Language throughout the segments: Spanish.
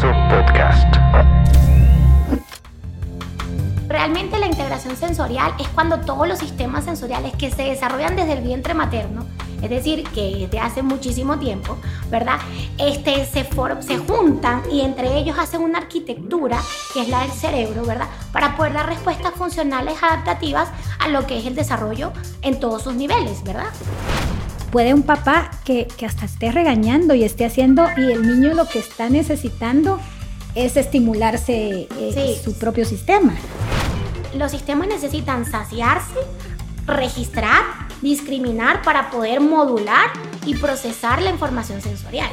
Podcast. Realmente la integración sensorial es cuando todos los sistemas sensoriales que se desarrollan desde el vientre materno, es decir, que desde hace muchísimo tiempo, ¿verdad? Este, se, se juntan y entre ellos hacen una arquitectura, que es la del cerebro, ¿verdad? Para poder dar respuestas funcionales adaptativas a lo que es el desarrollo en todos sus niveles, ¿verdad? Puede un papá que, que, hasta esté regañando y esté haciendo y el niño lo que está necesitando es estimularse eh, su propio sistema. Los sistemas necesitan saciarse, registrar, discriminar para poder modular y procesar la información sensorial.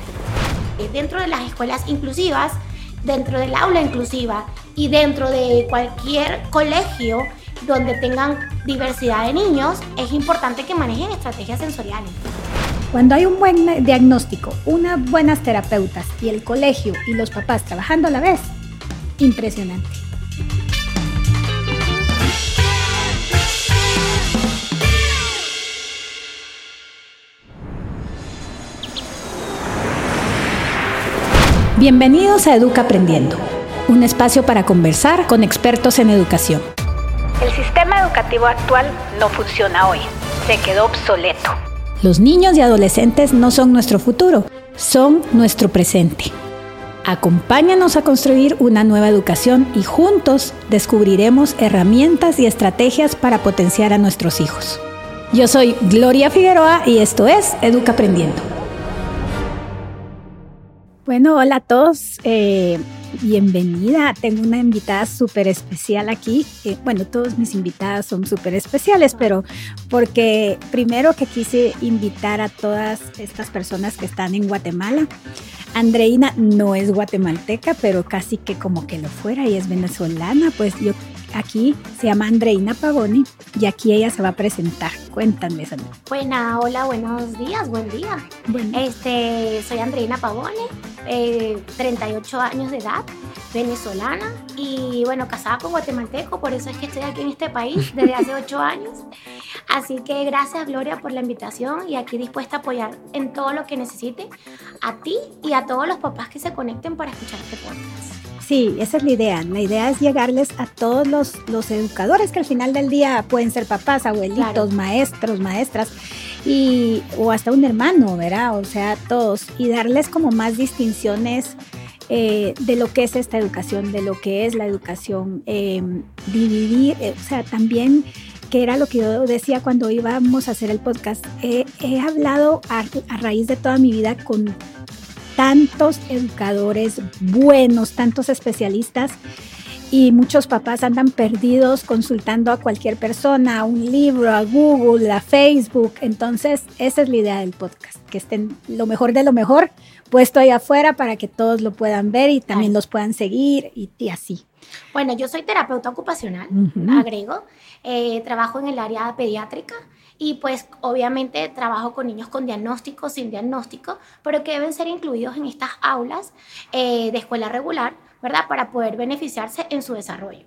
Dentro de las escuelas inclusivas, dentro del aula inclusiva y dentro de cualquier colegio donde tengan diversidad de niños, es importante que manejen estrategias sensoriales. Cuando hay un buen diagnóstico, unas buenas terapeutas y el colegio y los papás trabajando a la vez, impresionante. Bienvenidos a Educa Aprendiendo, un espacio para conversar con expertos en educación. El sistema educativo actual no funciona hoy, se quedó obsoleto. Los niños y adolescentes no son nuestro futuro, son nuestro presente. Acompáñanos a construir una nueva educación y juntos descubriremos herramientas y estrategias para potenciar a nuestros hijos. Yo soy Gloria Figueroa y esto es Educa Aprendiendo. Bueno, hola a todos. Eh, bienvenida. Tengo una invitada súper especial aquí. Bueno, todas mis invitadas son súper especiales, pero porque primero que quise invitar a todas estas personas que están en Guatemala. Andreina no es guatemalteca, pero casi que como que lo fuera y es venezolana, pues yo aquí se llama Andreina Pavoni y aquí ella se va a presentar. Cuéntame, Sandra. Buena, hola, buenos días, buen día. Este, soy Andreina Pavoni, 38 eh, años de edad, venezolana y bueno, casada con guatemalteco, por eso es que estoy aquí en este país desde hace 8 años. Así que gracias Gloria por la invitación y aquí dispuesta a apoyar en todo lo que necesite a ti y a todos los papás que se conecten para escuchar este podcast. Sí, esa es la idea. La idea es llegarles a todos los, los educadores que al final del día pueden ser papás, abuelitos, maestros, maestras y o hasta un hermano, ¿verdad? O sea, todos y darles como más distinciones eh, de lo que es esta educación, de lo que es la educación, em, dividir, eh, o sea, también que era lo que yo decía cuando íbamos a hacer el podcast, he hablado a, a raíz de toda mi vida con tantos educadores buenos, tantos especialistas y muchos papás andan perdidos consultando a cualquier persona, a un libro, a Google, a Facebook. Entonces, esa es la idea del podcast, que estén lo mejor de lo mejor puesto ahí afuera para que todos lo puedan ver y también los puedan seguir y, así. Bueno, yo soy terapeuta ocupacional, agrego, eh, trabajo en el área pediátrica y pues obviamente trabajo con niños con diagnóstico, sin diagnóstico, pero que deben ser incluidos en estas aulas eh, de escuela regular, ¿verdad? Para poder beneficiarse en su desarrollo.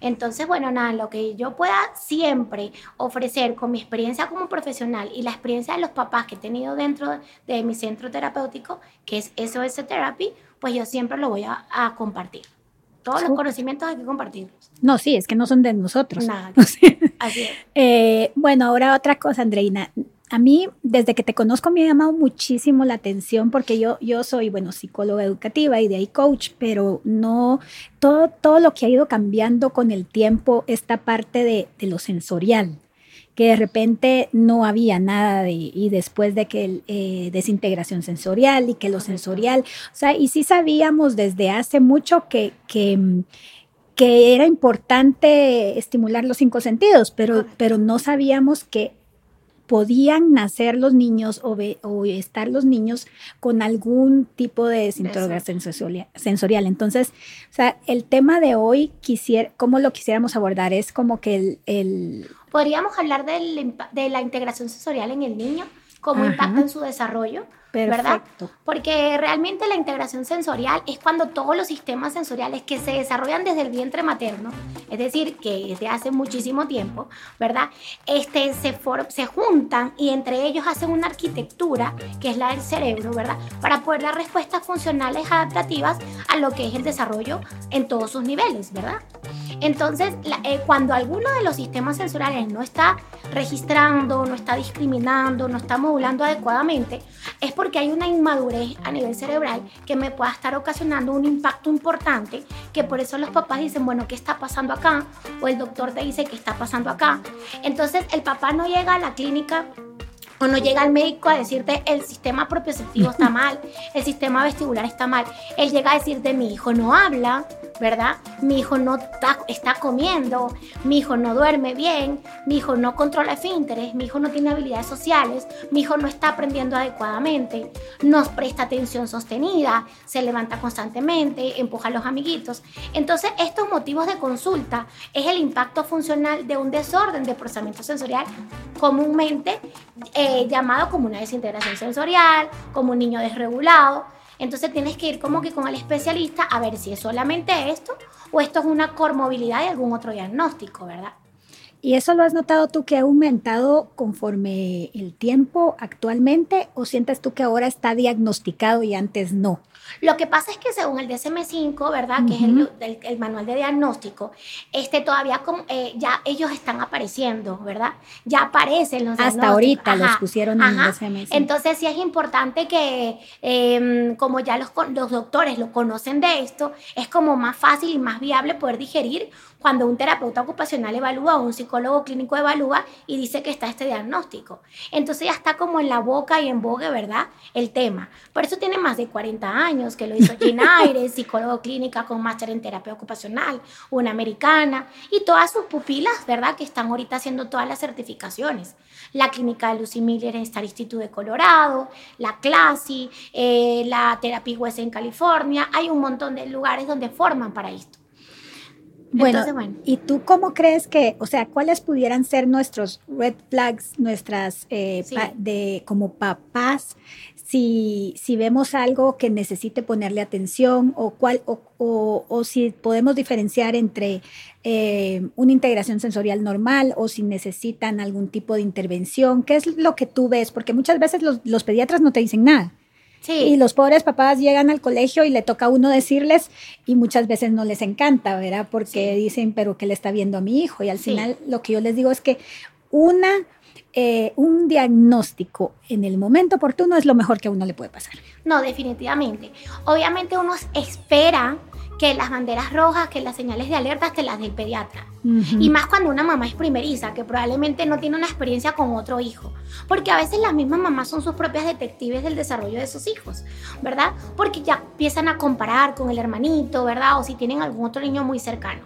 Entonces, bueno, nada, lo que yo pueda siempre ofrecer con mi experiencia como profesional y la experiencia de los papás que he tenido dentro de mi centro terapéutico, que es SOS Therapy, pues yo siempre lo voy a, a compartir. Todos los conocimientos hay que compartirlos. No, sí, es que no son de nosotros. Nada. Así es. Eh, bueno, ahora otra cosa, Andreina. A mí, desde que te conozco, me ha llamado muchísimo la atención porque yo, yo soy, bueno, psicóloga educativa y de ahí coach, pero no, todo, todo lo que ha ido cambiando con el tiempo, esta parte de, de lo sensorial que de repente no había nada de, y después de que eh, desintegración sensorial y que lo sensorial, o sea, y sí sabíamos desde hace mucho que, que, que era importante estimular los cinco sentidos, pero, pero no sabíamos que podían nacer los niños o, o, estar los niños con algún tipo de desintegración sensorial. Entonces, o sea, el tema de hoy, quisiera, cómo lo quisiéramos abordar, es como que el Podríamos hablar de la integración sensorial en el niño, cómo impacta en su desarrollo, ¿verdad? Porque realmente la integración sensorial es cuando todos los sistemas sensoriales que se desarrollan desde el vientre materno, es decir, que desde hace muchísimo tiempo, ¿verdad? Este, se, se juntan y entre ellos hacen una arquitectura, que es la del cerebro, ¿verdad? Para poder dar respuestas funcionales adaptativas a lo que es el desarrollo en todos sus niveles, ¿verdad? Entonces, eh, cuando alguno de los sistemas sensoriales no está registrando, no está discriminando, no está modulando adecuadamente, es porque hay una inmadurez a nivel cerebral que me pueda estar ocasionando un impacto importante, que por eso los papás dicen, bueno, ¿qué está pasando acá? O el doctor te dice, ¿qué está pasando acá? Entonces el papá no llega a la clínica o no llega al médico a decirte el sistema propioceptivo está mal, el sistema vestibular está mal. Él llega a decirte mi hijo no habla, ¿verdad? Mi hijo no está, comiendo, mi hijo no duerme bien, mi hijo no controla esfínteres, mi hijo no tiene habilidades sociales, mi hijo no está aprendiendo adecuadamente, no presta atención sostenida, se levanta constantemente, empuja a los amiguitos. Entonces, estos motivos de consulta es el impacto funcional de un desorden de procesamiento sensorial comúnmente eh, llamado como una desintegración sensorial, como un niño desregulado entonces tienes que ir como que con el especialista a ver si es solamente esto o esto es una comorbilidad de algún otro diagnóstico, ¿verdad? ¿Y eso lo has notado tú que ha aumentado conforme el tiempo actualmente o sientes tú que ahora está diagnosticado y antes no? Lo que pasa es que según el DSM-5, ¿verdad? Que es el, manual de diagnóstico, este todavía eh, ya ellos están apareciendo, ¿verdad? Ya aparecen los Hasta ahorita los pusieron en el DSM-5. Entonces sí es importante que, em, como ya los, los doctores lo conocen de esto, es como más fácil y más viable poder digerir cuando un terapeuta ocupacional evalúa o un psicólogo clínico evalúa y dice que está este diagnóstico. Entonces ya está como en la boca y en vogue, ¿verdad? El tema. Por eso tiene más de 40 años que lo hizo Jean Aires, psicólogo clínica con máster en terapia ocupacional, una americana, y todas sus pupilas, ¿verdad? Que están ahorita haciendo todas las certificaciones. La clínica de Lucy Miller en Star Institute de Colorado, la CLASI, eh, la Terapia West en California. Hay un montón de lugares donde forman para esto. Bueno, ¿y tú cómo crees que, o sea, cuáles pudieran ser nuestros red flags, nuestras, eh, de como papás, si, si vemos algo que necesite ponerle atención o, cuál, o, o, si podemos diferenciar entre eh, una integración sensorial normal o si necesitan algún tipo de intervención? ¿Qué es lo que tú ves? Porque muchas veces los, los pediatras no te dicen nada. Sí. Y los pobres papás llegan al colegio y le toca a uno decirles y muchas veces no les encanta, ¿verdad? Porque dicen, pero ¿qué le está viendo a mi hijo? Y al final lo que yo les digo es que una eh, un diagnóstico en el momento oportuno es lo mejor que a uno le puede pasar. No, definitivamente. Obviamente uno espera que las banderas rojas, que las señales de alerta te las del pediatra. Y más cuando una mamá es primeriza, que probablemente no tiene una experiencia con otro hijo. Porque a veces las mismas mamás son sus propias detectives del desarrollo de sus hijos, ¿verdad? Porque ya empiezan a comparar con el hermanito, ¿verdad? O si tienen algún otro niño muy cercano.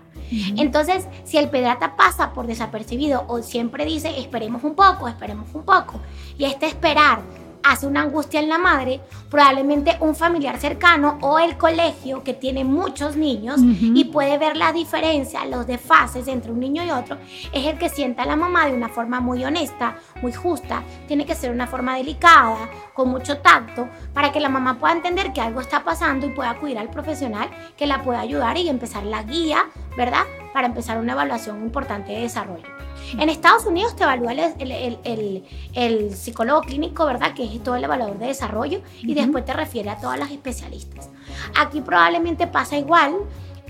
Entonces, si el pediatra pasa por desapercibido o siempre dice, esperemos un poco, esperemos un poco, y este esperar hace una angustia en la madre, probablemente un familiar cercano o el colegio que tiene muchos niños y puede ver la diferencia, los desfases entre un niño y otro, es el que sienta a la mamá de una forma muy honesta, muy justa. Tiene que ser una forma delicada, con mucho tacto, para que la mamá pueda entender que algo está pasando y pueda acudir al profesional que la pueda ayudar y empezar la guía, ¿verdad? Para empezar una evaluación importante de desarrollo. En Estados Unidos te evalúa el, psicólogo clínico, ¿verdad? Que es todo el evaluador de desarrollo y después te refiere a todas las especialistas. Aquí probablemente pasa igual,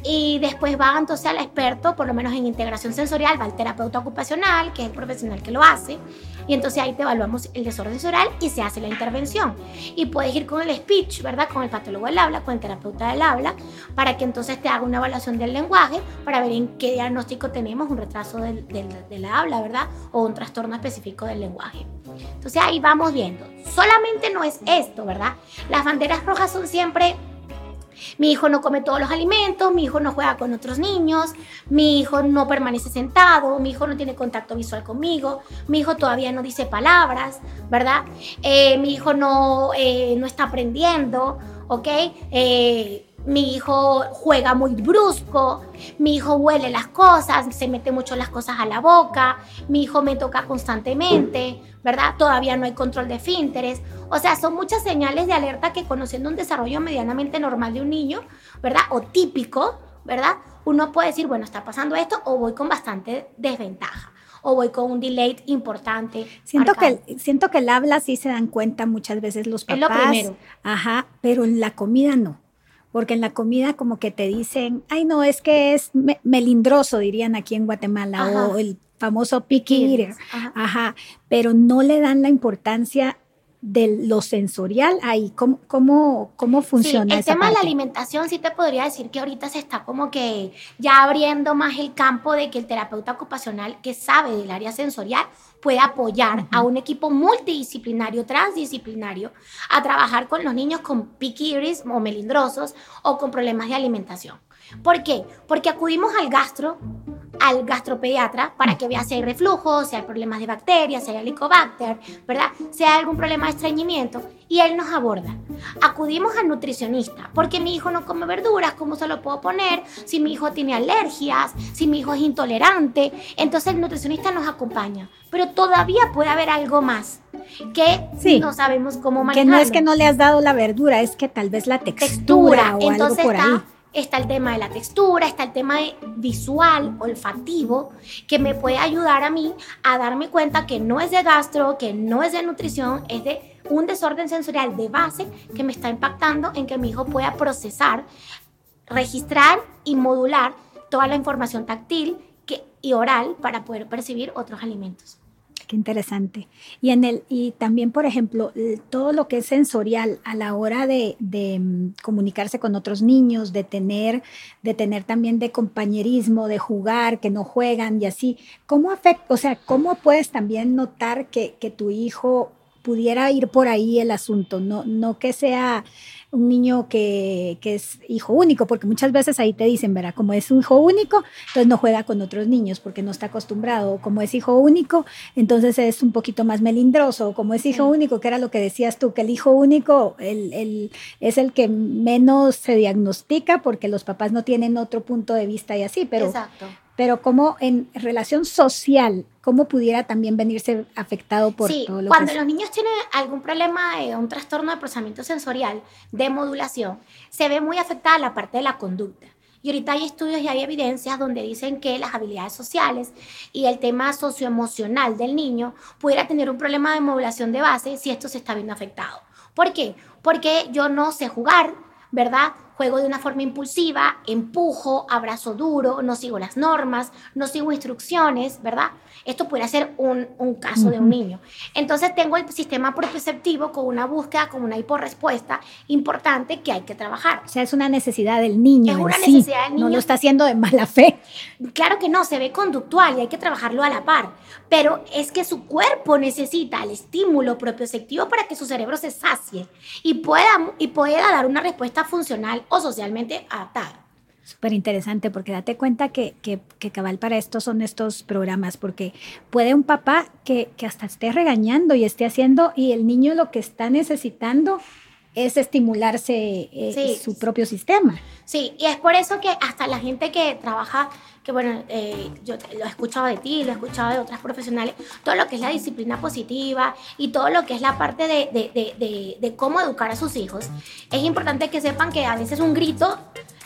y después va entonces al experto, por lo menos en integración sensorial, va al terapeuta ocupacional, que es el profesional que lo hace, y entonces ahí te evaluamos el desorden sensorial y se hace la intervención. Y puedes ir con el speech, ¿verdad? Con el patólogo del habla, con el terapeuta del habla, para que entonces te haga una evaluación del lenguaje, para ver en qué diagnóstico tenemos, un retraso del, del, habla, ¿verdad? O un trastorno específico del lenguaje. Entonces ahí vamos viendo. Solamente no es esto, ¿verdad? Las banderas rojas son siempre mi hijo no come todos los alimentos, mi hijo no juega con otros niños, mi hijo no permanece sentado, mi hijo no tiene contacto visual conmigo, mi hijo todavía no dice palabras, ¿verdad? Eh, mi hijo no, eh, no está aprendiendo, ¿ok? Eh, mi hijo juega muy brusco, mi hijo huele las cosas, se mete mucho las cosas a la boca, mi hijo me toca constantemente, ¿verdad? Todavía no hay control de fínteres. O sea, son muchas señales de alerta que conociendo un desarrollo medianamente normal de un niño, ¿verdad? O típico, ¿verdad? Uno puede decir, bueno, está pasando esto o voy con bastante desventaja o voy con un delay importante. Siento que, siento que el habla sí se dan cuenta muchas veces los papás. Es lo primero. Ajá, pero en la comida no porque en la comida como que te dicen, ay no, es que es melindroso, dirían aquí en Guatemala, o el famoso picky eater, Ajá. pero no le dan la importancia de lo sensorial ahí, ¿cómo, cómo, cómo funciona? Sí, el tema de la alimentación sí te podría decir que ahorita se está como que ya abriendo más el campo de que el terapeuta ocupacional que sabe del área sensorial puede apoyar a un equipo multidisciplinario, transdisciplinario, a trabajar con los niños con picky o melindrosos o con problemas de alimentación. ¿Por qué? Porque acudimos al gastro, al gastropediatra, para que vea si hay reflujo, si hay problemas de bacterias, si hay helicobacter, ¿verdad? Si hay algún problema de estreñimiento, y él nos aborda. Acudimos al nutricionista, porque mi hijo no come verduras, ¿cómo se lo puedo poner? Si mi hijo tiene alergias, si mi hijo es intolerante, entonces el nutricionista nos acompaña. Pero todavía puede haber algo más que no sabemos cómo manejarlo. Que no es que no le has dado la verdura, es que tal vez la textura, o algo por ahí está el tema de la textura, está el tema de visual, olfativo, que me puede ayudar a mí a darme cuenta que no es de gastro, que no es de nutrición, es de un desorden sensorial de base que me está impactando en que mi hijo pueda procesar, registrar y modular toda la información táctil y oral para poder percibir otros alimentos. Qué interesante. Y, en el, y también, por ejemplo, todo lo que es sensorial a la hora de, mm, comunicarse con otros niños, de tener, de tener también de compañerismo, de jugar, que no juegan y así. ¿Cómo afecta, o sea, cómo puedes también notar que, que tu hijo pudiera ir por ahí el asunto? No, no que sea un niño que, es hijo único, porque muchas veces ahí te dicen, verá, como es un hijo único, entonces no juega con otros niños porque no está acostumbrado, como es hijo único, entonces es un poquito más melindroso, como es hijo único, que era lo que decías tú, que el hijo único el, es el que menos se diagnostica porque los papás no tienen otro punto de vista y así, pero, Exacto pero como en relación social, cómo pudiera también venirse afectado por todo lo cuando los niños tienen algún problema de un trastorno de procesamiento sensorial, de modulación, se ve muy afectada la parte de la conducta. Y ahorita hay estudios y hay evidencias donde dicen que las habilidades sociales y el tema socioemocional del niño pudiera tener un problema de modulación de base si esto se está viendo afectado. ¿Por qué? Porque yo no sé jugar, ¿verdad? Juego de una forma impulsiva, empujo, abrazo duro, no sigo las normas, no sigo instrucciones, ¿verdad? Esto puede ser un, un caso de un niño. Entonces tengo el sistema propioceptivo con una búsqueda, con una hiporrespuesta importante que hay que trabajar. O sea, es una necesidad del niño. Es una necesidad del niño. No lo está haciendo de mala fe. Claro que no, se ve conductual y hay que trabajarlo a la par. Pero es que su cuerpo necesita el estímulo propioceptivo para que su cerebro se sacie y pueda, y pueda dar una respuesta funcional o socialmente adaptada. Súper interesante, porque date cuenta que, que, cabal para esto son estos programas, porque puede un papá que, que hasta esté regañando y esté haciendo, y el niño lo que está necesitando es estimularse eh, su propio sistema. Sí, y es por eso que hasta la gente que trabaja, que bueno, eh, yo lo he escuchado de ti, lo he escuchado de otras profesionales, todo lo que es la disciplina positiva y todo lo que es la parte de, de, de, de cómo educar a sus hijos, es importante que sepan que a veces un grito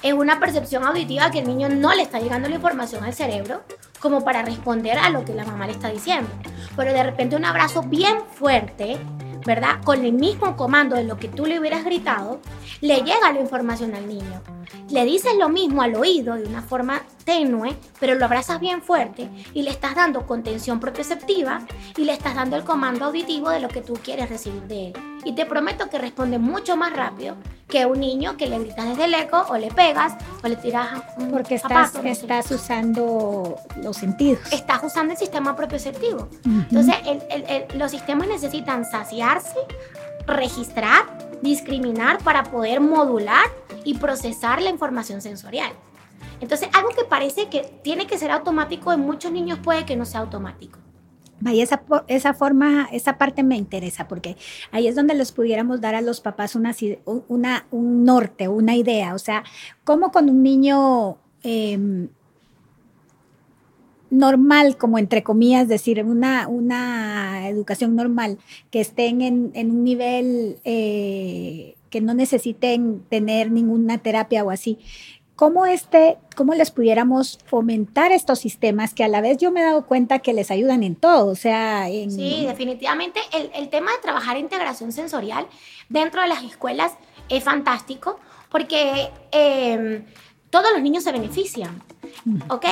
es una percepción auditiva que el niño no le está llegando la información al cerebro como para responder a lo que la mamá le está diciendo. Pero de repente un abrazo bien fuerte ¿verdad? Con el mismo comando de lo que tú le hubieras gritado, le llega la información al niño. Le dices lo mismo al oído de una forma tenue, pero lo abrazas bien fuerte y le estás dando contención propioceptiva y le estás dando el comando auditivo de lo que tú quieres recibir de él. Y te prometo que responde mucho más rápido que un niño que le gritas desde el eco o le pegas o le tiras un Porque estás, estás usando los sentidos. Estás usando el sistema propioceptivo. Entonces, los sistemas necesitan saciarse, registrar, discriminar para poder modular y procesar la información sensorial. Entonces, algo que parece que tiene que ser automático en muchos niños puede que no sea automático. Vaya, esa, esa forma, esa parte me interesa porque ahí es donde les pudiéramos dar a los papás una, una, un norte, una idea. O sea, cómo con un niño em, normal, como entre comillas, decir, una, una educación normal, que estén en, en un nivel eh, que no necesiten tener ninguna terapia o así, cómo, este, cómo les pudiéramos fomentar estos sistemas que a la vez yo me he dado cuenta que les ayudan en todo, o sea, en... Sí, definitivamente el, el tema de trabajar integración sensorial dentro de las escuelas es fantástico porque em, todos los niños se benefician, ¿ok?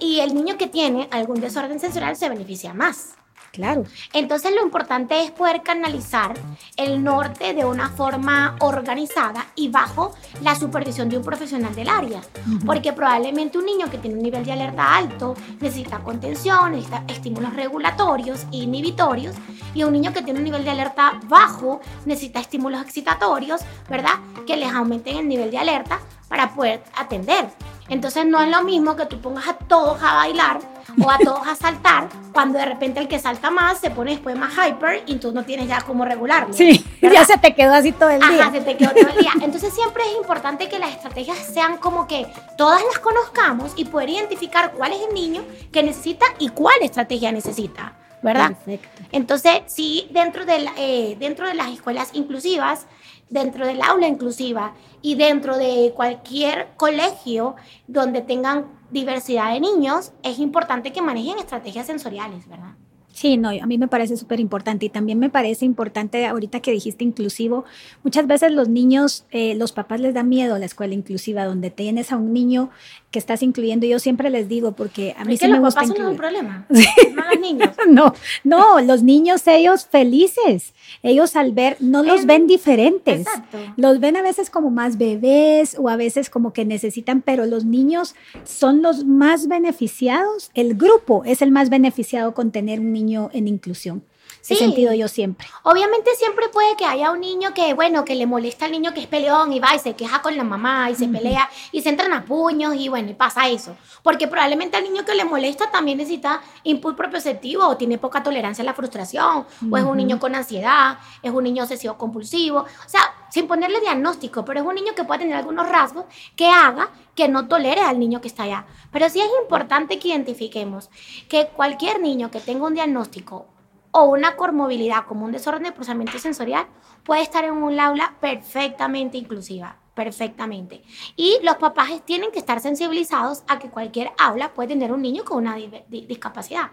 Y el niño que tiene algún desorden sensorial se beneficia más. Claro. Entonces lo importante es poder canalizar el norte de una forma organizada y bajo la supervisión de un profesional del área. Porque probablemente un niño que tiene un nivel de alerta alto necesita contención, necesita estímulos regulatorios e inhibitorios. Y un niño que tiene un nivel de alerta bajo necesita estímulos excitatorios, ¿verdad? Que les aumenten el nivel de alerta para poder atender. Entonces no es lo mismo que tú pongas a todos a bailar o a todos a saltar cuando de repente el que salta más se pone después más hyper y tú no tienes ya cómo regularlo. Sí, ya se te quedó así todo el día. Ajá, se te quedó todo el día. Entonces siempre es importante que las estrategias sean como que todas las conozcamos y poder identificar cuál es el niño que necesita y cuál estrategia necesita. ¿Verdad? Perfecto. Entonces, sí, dentro de, eh, dentro de las escuelas inclusivas, dentro del aula inclusiva y dentro de cualquier colegio donde tengan diversidad de niños, es importante que manejen estrategias sensoriales, ¿verdad? Sí, no, a mí me parece súper importante y también me parece importante ahorita que dijiste inclusivo, muchas veces los niños, eh, los papás les da miedo a la escuela inclusiva donde tienes a un niño que estás incluyendo. Yo siempre les digo porque a mí sí me gusta papás no un problema, no los niños. no, no, los niños ellos felices, ellos al ver no los ven diferentes, Exacto. los ven a veces como más bebés o a veces como que necesitan, pero los niños son los más beneficiados. El grupo es el más beneficiado con tener un niño en inclusión. Sí. He sentido yo siempre. Obviamente siempre puede que haya un niño que, bueno, que le molesta al niño que es peleón y va y se queja con la mamá y se pelea y se entran a puños y bueno, y pasa eso. Porque probablemente al niño que le molesta también necesita input propioceptivo o tiene poca tolerancia a la frustración o es un niño con ansiedad, es un niño obsesivo compulsivo. O sea, sin ponerle diagnóstico, pero es un niño que puede tener algunos rasgos que haga que no tolere al niño que está allá. Pero sí es importante que identifiquemos que cualquier niño que tenga un diagnóstico o una comorbilidad como un desorden de procesamiento sensorial puede estar en un aula perfectamente inclusiva, perfectamente. Y los papás tienen que estar sensibilizados a que cualquier aula puede tener un niño con una discapacidad.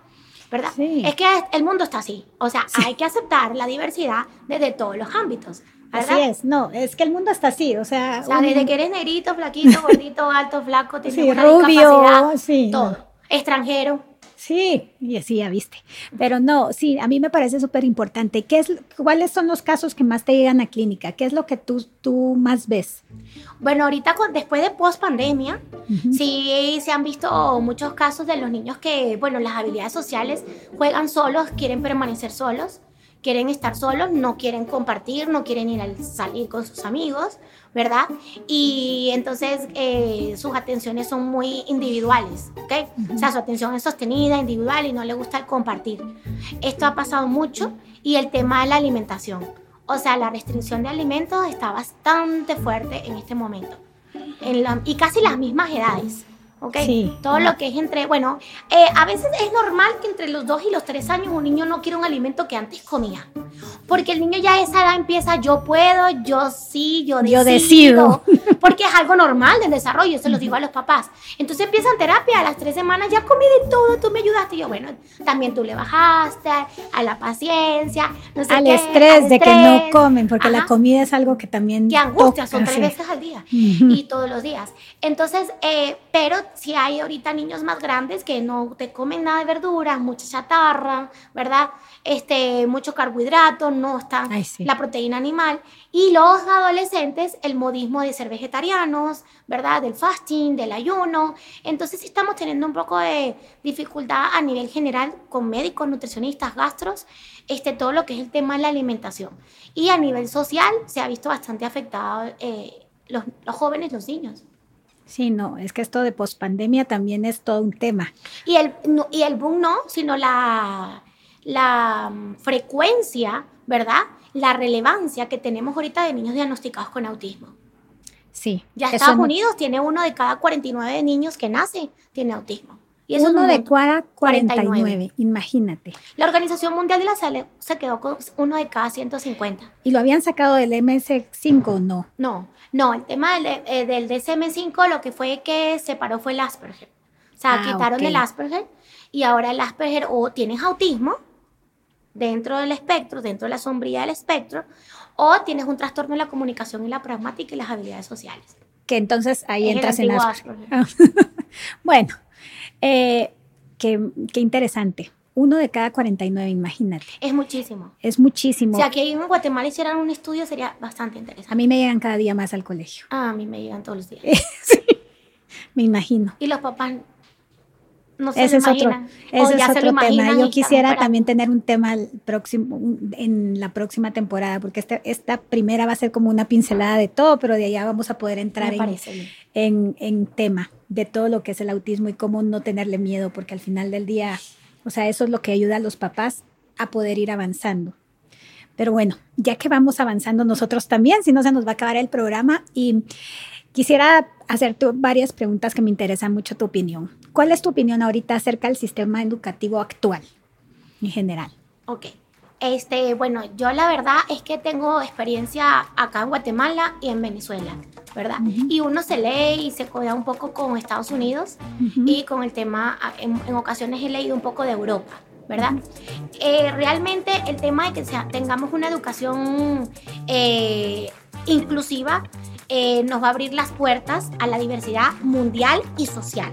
¿Verdad? Es que el mundo está así. O sea, hay que aceptar la diversidad desde todos los ámbitos. Así es, no, es que el mundo está así, o sea... O sea, desde que eres negrito, flaquito, gordito, alto, flaco, tienes sí, una rubio, sí, todo. Extranjero. Sí, y así ya viste. Pero no, sí, a mí me parece súper importante. ¿Qué es, ¿Cuáles son los casos que más te llegan a clínica? ¿Qué es lo que tú, tú más ves? Bueno, ahorita después de post pandemia, sí se han visto muchos casos de los niños que, bueno, las habilidades sociales juegan solos, quieren permanecer solos quieren estar solos, no quieren compartir, no quieren ir a salir con sus amigos, ¿verdad? Y entonces eh, sus atenciones son muy individuales, ¿ok? O sea, su atención es sostenida, individual y no le gusta el compartir. Esto ha pasado mucho y el tema de la alimentación. O sea, la restricción de alimentos está bastante fuerte en este momento. y casi las mismas edades. ¿Ok? Todo lo que es entre, bueno, eh, a veces es normal que entre los dos y los tres años un niño no quiera un alimento que antes comía, porque el niño ya a esa edad empieza, yo puedo, yo sí, yo decido, yo decido. porque es algo normal del desarrollo, eso lo digo a los papás. Entonces empiezan terapia, a las tres semanas ya comí de todo, tú me ayudaste, y yo, bueno, también tú le bajaste a la paciencia, no sé al estrés de que no comen, porque la comida es algo que también... Que angustia, son tres veces al día y todos los días. Entonces, eh, pero si hay ahorita niños más grandes que no te comen nada de verduras, mucha chatarra, ¿verdad? Este, mucho carbohidrato, no está la proteína animal. Y los adolescentes, el modismo de ser vegetarianos, ¿verdad? Del fasting, del ayuno. Entonces estamos teniendo un poco de dificultad a nivel general con médicos, nutricionistas, gastros, este, todo lo que es el tema de la alimentación. Y a nivel social se ha visto bastante afectado eh, los, los jóvenes, los niños. Sí, no, es que esto de pospandemia también es todo un tema. Y el, y el boom no, sino la, la mm, frecuencia, ¿verdad? La relevancia que tenemos ahorita de niños diagnosticados con autismo. Sí. Ya Estados Unidos tiene uno de cada 49 niños que nace tiene autismo. Y eso uno de cada 49, imagínate. La Organización Mundial de la Salud se quedó con uno de cada 150. ¿Y lo habían sacado del MS5 o no? No, no, el tema del, eh, del DSM5 lo que fue que se paró fue el Asperger. O sea, ah, quitaron el Asperger y ahora el Asperger o tienes autismo dentro del espectro, dentro de la sombría del espectro, o tienes un trastorno en la comunicación y la pragmática y las habilidades sociales. Que entonces ahí entras en Asperger. bueno, eh, qué, interesante. Uno de cada 49, imagínate. Es muchísimo. Es muchísimo. Si aquí en Guatemala hicieran un estudio sería bastante interesante. A mí me llegan cada día más al colegio. Ah, a mí me llegan todos los días. sí, me imagino. Y los papás no se ese es otro, ese es otro tema. Yo quisiera también tener un tema próximo, en la próxima temporada, porque esta, esta primera va a ser como una pincelada de todo, pero de allá vamos a poder entrar en, en, en, tema de todo lo que es el autismo y cómo no tenerle miedo, porque al final del día, o sea, eso es lo que ayuda a los papás a poder ir avanzando. Pero bueno, ya que vamos avanzando nosotros también, si no se nos va a acabar el programa y quisiera hacerte varias preguntas que me interesan mucho tu opinión. ¿Cuál es tu opinión ahorita acerca del sistema educativo actual en general? Ok. Este, bueno, yo la verdad es que tengo experiencia acá en Guatemala y en Venezuela, ¿verdad? Y uno se lee y se codea un poco con Estados Unidos y con el tema, en, ocasiones he leído un poco de Europa, ¿verdad? Eh, realmente el tema de que sea, tengamos una educación eh, inclusiva eh, nos va a abrir las puertas a la diversidad mundial y social,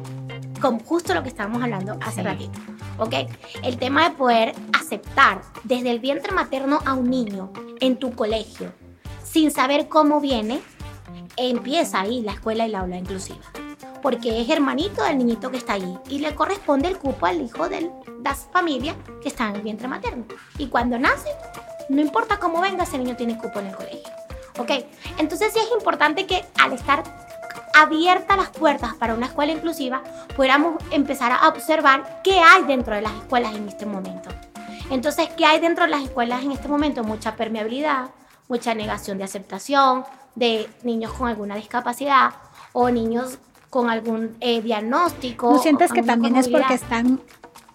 como justo lo que estábamos hablando hace ratito. ¿Ok? El tema de poder aceptar desde el vientre materno a un niño en tu colegio sin saber cómo viene, empieza ahí la escuela y la aula inclusiva. Porque es hermanito del niñito que está ahí y le corresponde el cupo al hijo de la familia que está en el vientre materno. Y cuando nace, no importa cómo venga, ese niño tiene cupo en el colegio. ¿Ok? Entonces sí es importante que al estar abiertas las puertas para una escuela inclusiva, pudiéramos empezar a observar qué hay dentro de las escuelas en este momento. Entonces, ¿qué hay dentro de las escuelas en este momento? Mucha permeabilidad, mucha negación de aceptación de niños con alguna discapacidad o niños con algún eh, diagnóstico. ¿No sientes que también es porque están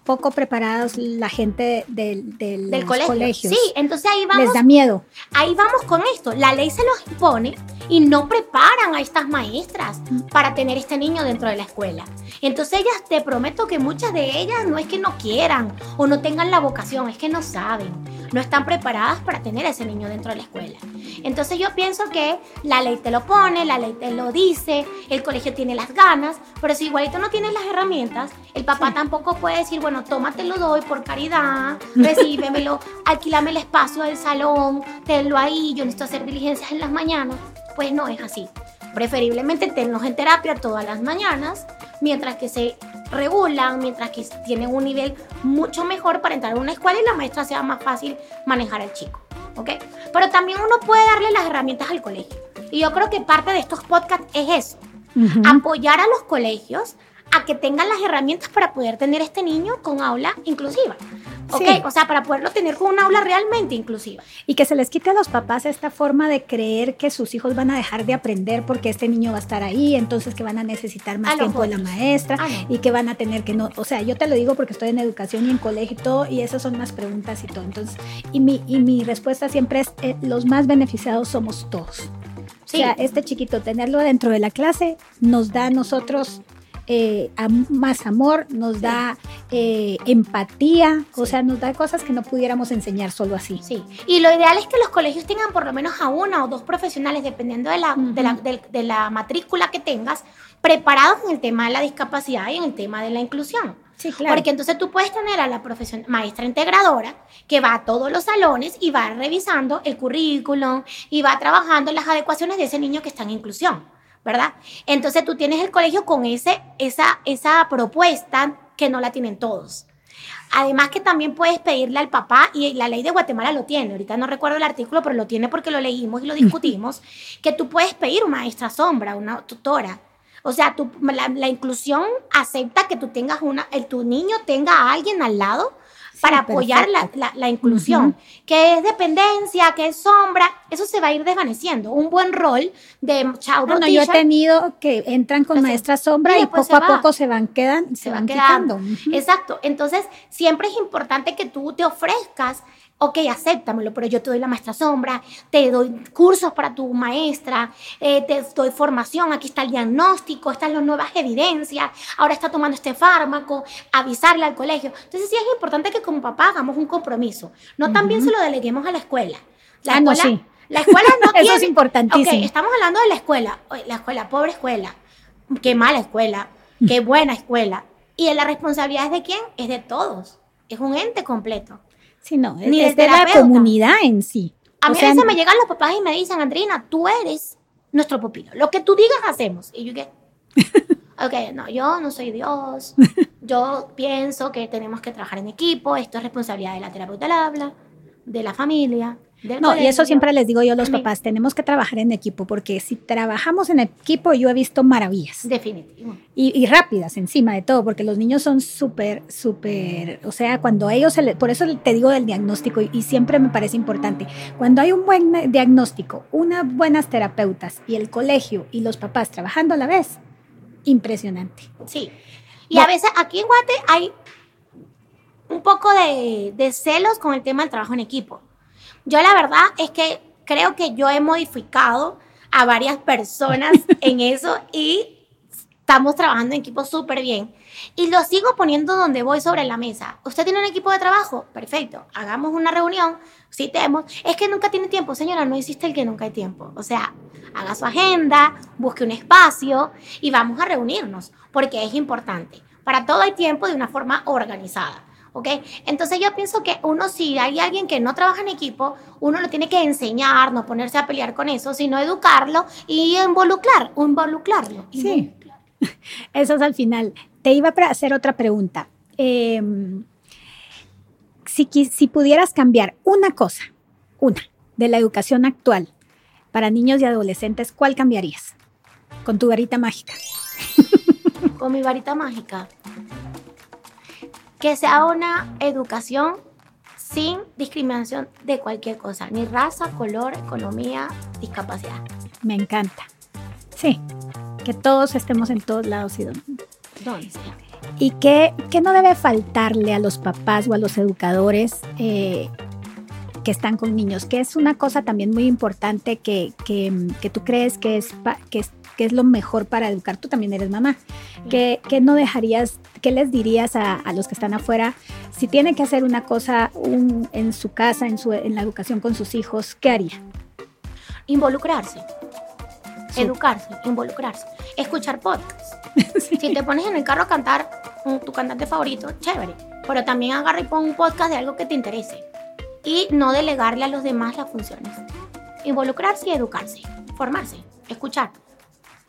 poco preparados la gente del, del, del colegio. Sí, entonces ahí vamos. Les da miedo. Ahí vamos con esto. La ley se los impone y no preparan a estas maestras para tener este niño dentro de la escuela. Entonces ellas, te prometo que muchas de ellas no es que no quieran o no tengan la vocación, es que no saben, no están preparadas para tener a ese niño dentro de la escuela. Entonces yo pienso que la ley te lo pone, la ley te lo dice, el colegio tiene las ganas, pero si igualito no tienes las herramientas, el papá tampoco puede decir, bueno, tómate lo doy por caridad, recíbemelo, alquilame el espacio del salón, tenlo ahí, yo necesito hacer diligencias en las mañanas. Pues no es así. Preferiblemente tenlos en terapia todas las mañanas, mientras que se regulan, mientras que tienen un nivel mucho mejor para entrar a una escuela y la maestra sea más fácil manejar al chico. ¿Ok? Pero también uno puede darle las herramientas al colegio. Y yo creo que parte de estos podcasts es eso. Apoyar a los colegios a que tengan las herramientas para poder tener este niño con aula inclusiva. ¿Ok? O sea, para poderlo tener con una aula realmente inclusiva. Y que se les quite a los papás esta forma de creer que sus hijos van a dejar de aprender porque este niño va a estar ahí, entonces que van a necesitar más tiempo de la maestra ah, y que van a tener que no. O sea, yo te lo digo porque estoy en educación y en colegio y todo, y esas son más preguntas y todo. Entonces, y mi, y mi respuesta siempre es: eh, los más beneficiados somos todos. O sea, este chiquito, tenerlo dentro de la clase, nos da a nosotros eh, más amor, nos da eh, empatía, o sea, nos da cosas que no pudiéramos enseñar solo así. Sí, y lo ideal es que los colegios tengan por lo menos a una o dos profesionales, dependiendo de la, de la, matrícula que tengas, preparados en el tema de la discapacidad y en el tema de la inclusión. Sí, claro. Porque entonces tú puedes tener a la maestra integradora que va a todos los salones y va revisando el currículum y va trabajando las adecuaciones de ese niño que está en inclusión. ¿Verdad? Entonces tú tienes el colegio con ese, esa, esa propuesta que no la tienen todos. Además que también puedes pedirle al papá, y la ley de Guatemala lo tiene, ahorita no recuerdo el artículo, pero lo tiene porque lo leímos y lo discutimos, que tú puedes pedir una maestra sombra, una tutora. O sea, la, inclusión acepta que tú tengas una, el, tu niño tenga a alguien al lado para apoyar la, inclusión. Que es dependencia, que es sombra, eso se va a ir desvaneciendo. Un buen rol de child bueno, yo he tenido que entran con maestra sombra y, poco a poco se van, quedan, se, van, quedando. Exacto. Entonces, siempre es importante que tú te ofrezcas ok, acéptamelo, pero yo te doy la maestra sombra, te doy cursos para tu maestra, eh, te doy formación, aquí está el diagnóstico, están las nuevas evidencias, ahora está tomando este fármaco, avisarle al colegio. Entonces sí es importante que como papá hagamos un compromiso, no también se lo deleguemos a la escuela. La ah, escuela, no, sí. La escuela no Eso es importantísimo. Ok, estamos hablando de la escuela, la escuela, pobre escuela, qué mala escuela, qué buena escuela. Y la responsabilidad es de quién? Es de todos, es un ente completo. Sí, no, Ni es de la comunidad en sí. A mí a veces me llegan los papás y me dicen, Andrina, tú eres nuestro pupilo. Lo que tú digas, hacemos. Y yo qué. ok, no, yo no soy Dios. Yo pienso que tenemos que trabajar en equipo. Esto es responsabilidad de la terapeuta del habla, de la familia, no, y eso siempre les digo yo a los papás, tenemos que trabajar en equipo, porque si trabajamos en equipo, yo he visto maravillas. Definitivo. Y, rápidas encima de todo, porque los niños son súper, súper, o sea, cuando ellos, se por eso te digo del diagnóstico, y, siempre me parece importante, cuando hay un buen diagnóstico, unas buenas terapeutas y el colegio y los papás trabajando a la vez, impresionante. Sí. Y a veces aquí en Guate hay un poco de, de celos con el tema del trabajo en equipo yo la verdad es que creo que yo he modificado a varias personas en eso y estamos trabajando en equipo súper bien. Y lo sigo poniendo donde voy sobre la mesa. ¿Usted tiene un equipo de trabajo? Perfecto. Hagamos una reunión. Sí, tenemos. Es que nunca tiene tiempo. Señora, no existe el que nunca hay tiempo. O sea, haga su agenda, busque un espacio y vamos a reunirnos, porque es importante. Para todo hay tiempo de una forma organizada. ¿Ok? Entonces yo pienso que uno, si hay alguien que no trabaja en equipo, uno lo tiene que enseñar, no ponerse a pelear con eso, sino educarlo y involucrar, involucrarlo. Sí, eso es al final. Te iba a hacer otra pregunta. Si, si pudieras cambiar una cosa, una, de la educación actual para niños y adolescentes, ¿cuál cambiarías? Con tu varita mágica. Con mi varita mágica que sea una educación sin discriminación de cualquier cosa, ni raza, color, economía, discapacidad. Me encanta. Sí, que todos estemos en todos lados y donde. ¿Y qué, no debe faltarle a los papás o a los educadores eh, que están con niños? Que es una cosa también muy importante que, tú crees que es, que es qué es lo mejor para educar. Tú también eres mamá. ¿Qué, no dejarías, qué les dirías a, los que están afuera? Si tiene que hacer una cosa en su casa, en, su, en la educación con sus hijos, ¿qué haría? Involucrarse. Educarse, involucrarse. Escuchar podcasts. Si te pones en el carro a cantar tu cantante favorito, chévere. Pero también agarra y pon un podcast de algo que te interese. Y no delegarle a los demás las funciones. Involucrarse y educarse. Formarse. Escuchar.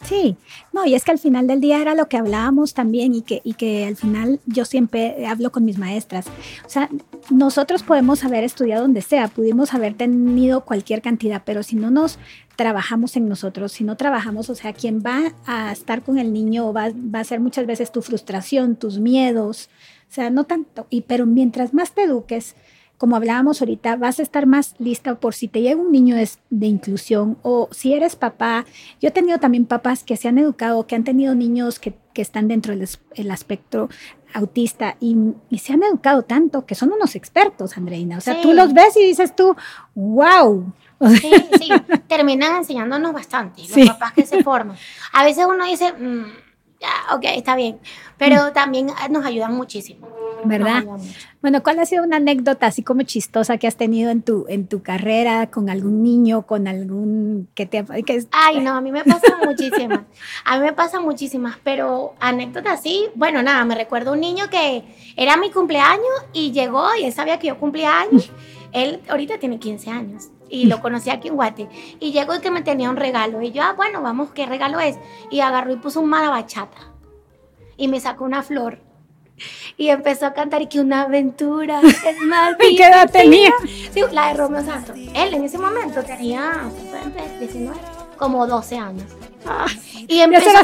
Sí, no, y es que al final del día era lo que hablábamos también y que, y que al final yo siempre hablo con mis maestras. O sea, nosotros podemos haber estudiado donde sea, pudimos haber tenido cualquier cantidad, pero si no nos trabajamos en nosotros, si no trabajamos, o sea, quien va a estar con el niño va, va a ser muchas veces tu frustración, tus miedos, o sea, no tanto, y pero mientras más te eduques, como hablábamos ahorita, vas a estar más lista por si te llega un niño de, inclusión o si eres papá. Yo he tenido también papás que se han educado, que han tenido niños que, están dentro del el espectro autista y, se han educado tanto que son unos expertos, Andreina. O sea, tú los ves y dices tú, wow. Sí, sí, terminan enseñándonos bastante, los papás que se forman. A veces uno dice, mm, ya, ok, está bien, pero también nos ayudan muchísimo. ¿verdad? Bueno, ¿cuál ha sido una anécdota así como chistosa que has tenido en tu, en tu carrera con algún niño, con algún que te... Que Ay, no, a mí me pasan muchísimas. A mí me pasan muchísimas, pero anécdotas así, bueno, nada, me recuerdo un niño que era mi cumpleaños y llegó y él sabía que yo cumplía años. Él ahorita tiene 15 años y lo conocí aquí en Guate. Y llegó y que me tenía un regalo. Y yo, ah, bueno, vamos, ¿qué regalo es? Y agarró y puso un bachata Y me sacó una flor y empezó a cantar y que una aventura es más ¿Qué edad tenía? Sí, la de Romeo Santos. Él en ese momento tenía 19, como 12 años. Y empezó a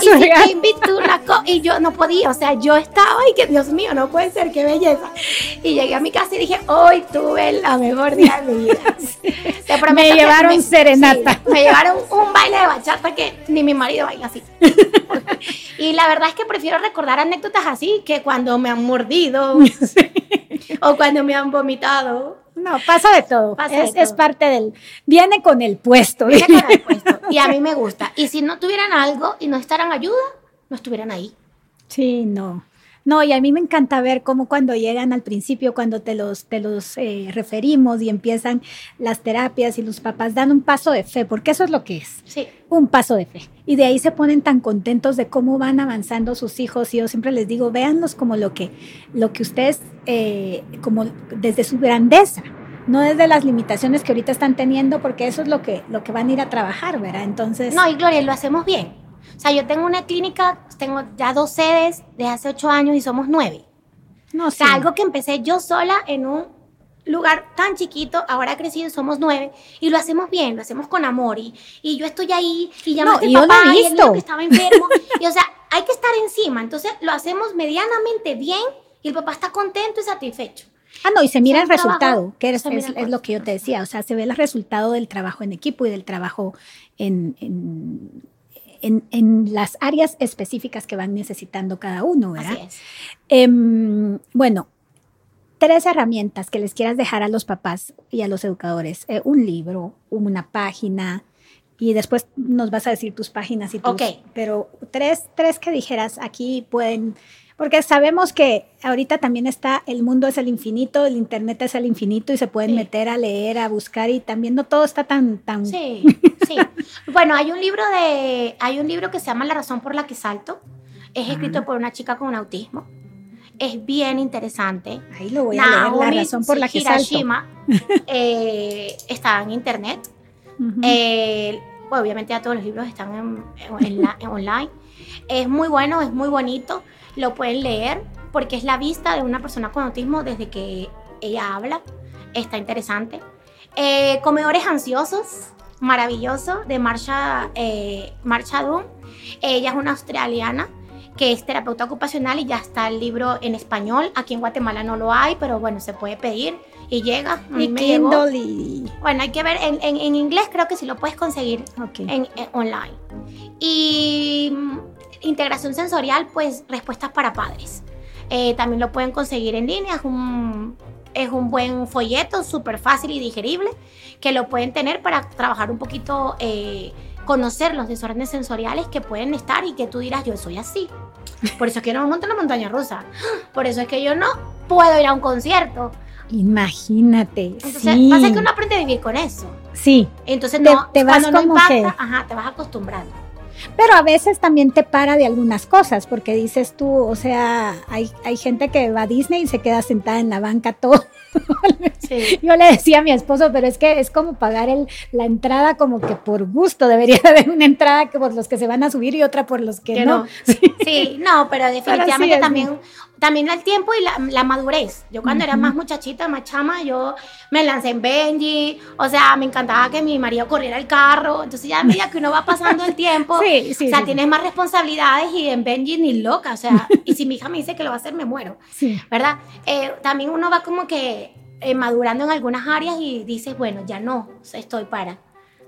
una y yo no podía, o sea, yo estaba y que Dios mío, no puede ser, qué belleza. Y llegué a mi casa y dije, hoy tuve la mejor día de mi vida. me llevaron serenata. me llevaron un baile de bachata que ni mi marido baila así. y la verdad es que prefiero recordar anécdotas así que cuando me han mordido o cuando me han vomitado. No, pasa de todo. es, parte del. Viene con el puesto. Viene con el puesto. Y a mí me gusta. Y si no tuvieran algo y no estaran ayuda, no estuvieran ahí. Sí, no. No, y a mí me encanta ver cómo cuando llegan al principio, cuando te los, te los eh, referimos y empiezan las terapias y los papás dan un paso de fe, porque eso es lo que es. Sí. Un paso de fe. Y de ahí se ponen tan contentos de cómo van avanzando sus hijos. Y yo siempre les digo, véanlos como lo que, lo que ustedes, eh, como desde su grandeza no desde las limitaciones que ahorita están teniendo, porque eso es lo que, lo que van a ir a trabajar, ¿verdad? Entonces... No, y Gloria, lo hacemos bien. O sea, yo tengo una clínica, tengo ya dos sedes de hace ocho años y somos nueve. No, o sea, algo que empecé yo sola en un lugar tan chiquito, ahora ha crecido, somos nueve, y lo hacemos bien, lo hacemos con amor, y, y yo estoy ahí, y llamo no, papá, y el que estaba enfermo, y o sea, hay que estar encima, entonces lo hacemos medianamente bien, y el papá está contento y satisfecho. Ah, no, y se mira el resultado, que es, es, lo que yo te decía, o sea, se ve el resultado del trabajo en equipo y del trabajo en en, las áreas específicas que van necesitando cada uno, ¿verdad? Así es. Em, bueno, tres herramientas que les quieras dejar a los papás y a los educadores. Eh, un libro, una página, y después nos vas a decir tus páginas y tus... Ok. Pero tres, tres que dijeras aquí pueden porque sabemos que ahorita también está, el mundo es el infinito, el internet es el infinito y se pueden meter a leer, a buscar y también no todo está tan... tan... Sí, sí. bueno, hay un libro de, hay un libro que se llama La razón por la que salto. Es escrito por una chica con autismo. Es bien interesante. Ahí lo voy a leer, La razón por la que Hirashima, eh, está en internet. Eh, obviamente ya todos los libros están en online. Es muy bueno, es muy bonito lo pueden leer porque es la vista de una persona con autismo desde que ella habla. Está interesante. Eh, comedores ansiosos, maravilloso, de Marsha, eh, Marsha Ella es una australiana que es terapeuta ocupacional y ya está el libro en español. Aquí en Guatemala no lo hay, pero bueno, se puede pedir y llega. Y Kindle y... Bueno, hay que ver, en, en, inglés creo que sí lo puedes conseguir en, online. Y integración sensorial, pues respuestas para padres. Eh, también lo pueden conseguir en línea, es un, es un buen folleto, súper fácil y digerible, que lo pueden tener para trabajar un poquito, eh, conocer los desórdenes sensoriales que pueden estar y que tú dirás, yo soy así. Por eso es que no monto la montaña rusa. Por eso es que yo no puedo ir a un concierto. Imagínate. Entonces, sí. pasa que uno aprende a vivir con eso. Sí. Entonces, no, te, vas cuando no impacta, ajá, te vas acostumbrando. Pero a veces también te para de algunas cosas, porque dices tú, o sea, hay, hay gente que va a Disney y se queda sentada en la banca todo. Yo le decía a mi esposo, pero es que es como pagar el, la entrada como que por gusto, debería haber una entrada que por los que se van a subir y otra por los que, no. Sí. no, pero definitivamente también también el tiempo y la, madurez. Yo cuando era más muchachita, más chama, yo me lancé en Benji, o sea, me encantaba que mi marido corriera el carro, entonces ya a medida que uno va pasando el tiempo, o sea, tienes más responsabilidades y en Benji ni loca, o sea, y si mi hija me dice que lo va a hacer, me muero, ¿verdad? Eh, también uno va como que eh, madurando en algunas áreas y dices, bueno, ya no, estoy para.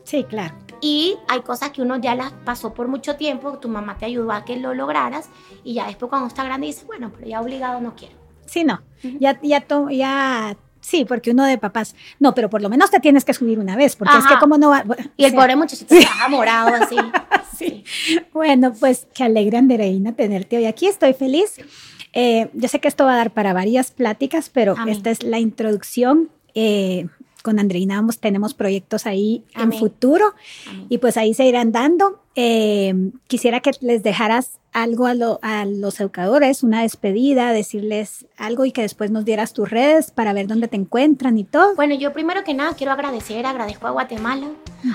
Sí, claro. Y hay cosas que uno ya las pasó por mucho tiempo, tu mamá te ayudó a que lo lograras y ya después cuando está grande dices, bueno, pero ya obligado no quiero. Sí, no, ya, ya, ya, sí, porque uno de papás, no, pero por lo menos te tienes que subir una vez, porque es que como no va... Y el pobre muchachito está morado así. sí. Bueno, pues qué alegre, Andereina, tenerte hoy aquí, estoy feliz. Eh, yo sé que esto va a dar para varias pláticas, pero esta es la introducción. Eh, con Andreina vamos, tenemos proyectos ahí en futuro y pues ahí se irán dando. Eh, quisiera que les dejaras algo a, los educadores, una despedida, decirles algo y que después nos dieras tus redes para ver dónde te encuentran y todo. Bueno, yo primero que nada quiero agradecer, agradezco a Guatemala,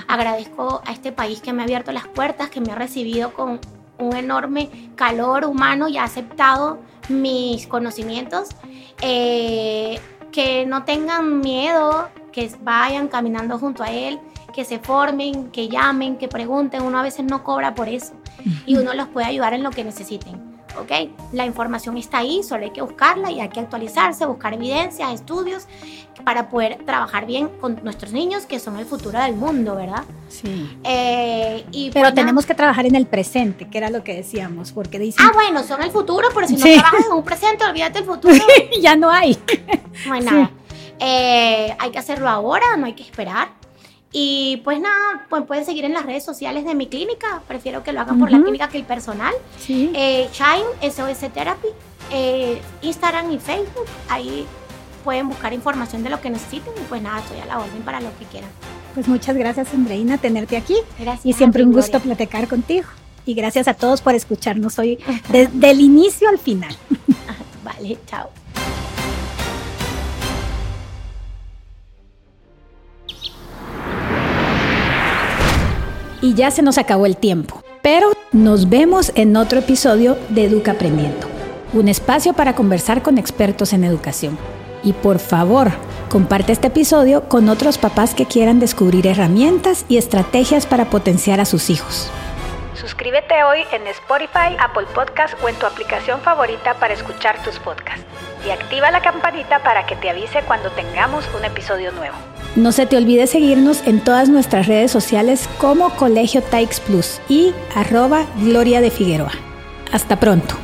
agradezco a este país que me ha abierto las puertas, que me ha recibido con un enorme calor humano y ha aceptado mis conocimientos. Eh, que no tengan miedo, que vayan caminando junto a él, que se formen, que llamen, que pregunten. Uno a veces no cobra por eso y uno los puede ayudar en lo que necesiten. ¿ok? La información está ahí, solo hay que buscarla y hay que actualizarse, buscar evidencias, estudios para poder trabajar bien con nuestros niños que son el futuro del mundo, ¿verdad? Sí. Eh, y Pero pues, tenemos que trabajar en el presente, que era lo que decíamos, porque dicen, Ah, bueno, son el futuro, pero si no Sí. trabajas en un presente, olvídate del futuro, ya no hay. no hay Sí. Eh, hay que hacerlo ahora, no hay que esperar. Y pues nada, pues pueden seguir en las redes sociales de mi clínica. Prefiero que lo hagan por la clínica que el personal. Sí. Eh, Shine, SOS Therapy, eh, Instagram y Facebook. Ahí pueden buscar información de lo que necesiten. Y pues nada, estoy a la orden para lo que quieran. Pues muchas gracias, Andreina, tenerte aquí. Gracias. Y siempre ti, un gusto Gloria. platicar contigo. Y gracias a todos por escucharnos hoy desde el inicio al final. Vale, chao. Y ya se nos acabó el tiempo. Pero nos vemos en otro episodio de Educa Aprendiendo, un espacio para conversar con expertos en educación. Y por favor, comparte este episodio con otros papás que quieran descubrir herramientas y estrategias para potenciar a sus hijos. Suscríbete hoy en Spotify, Apple Podcast o en tu aplicación favorita para escuchar tus podcasts. Y activa la campanita para que te avise cuando tengamos un episodio nuevo. No se te olvide seguirnos en todas nuestras redes sociales como Colegio Taix Plus y arroba Gloria de Figueroa. Hasta pronto.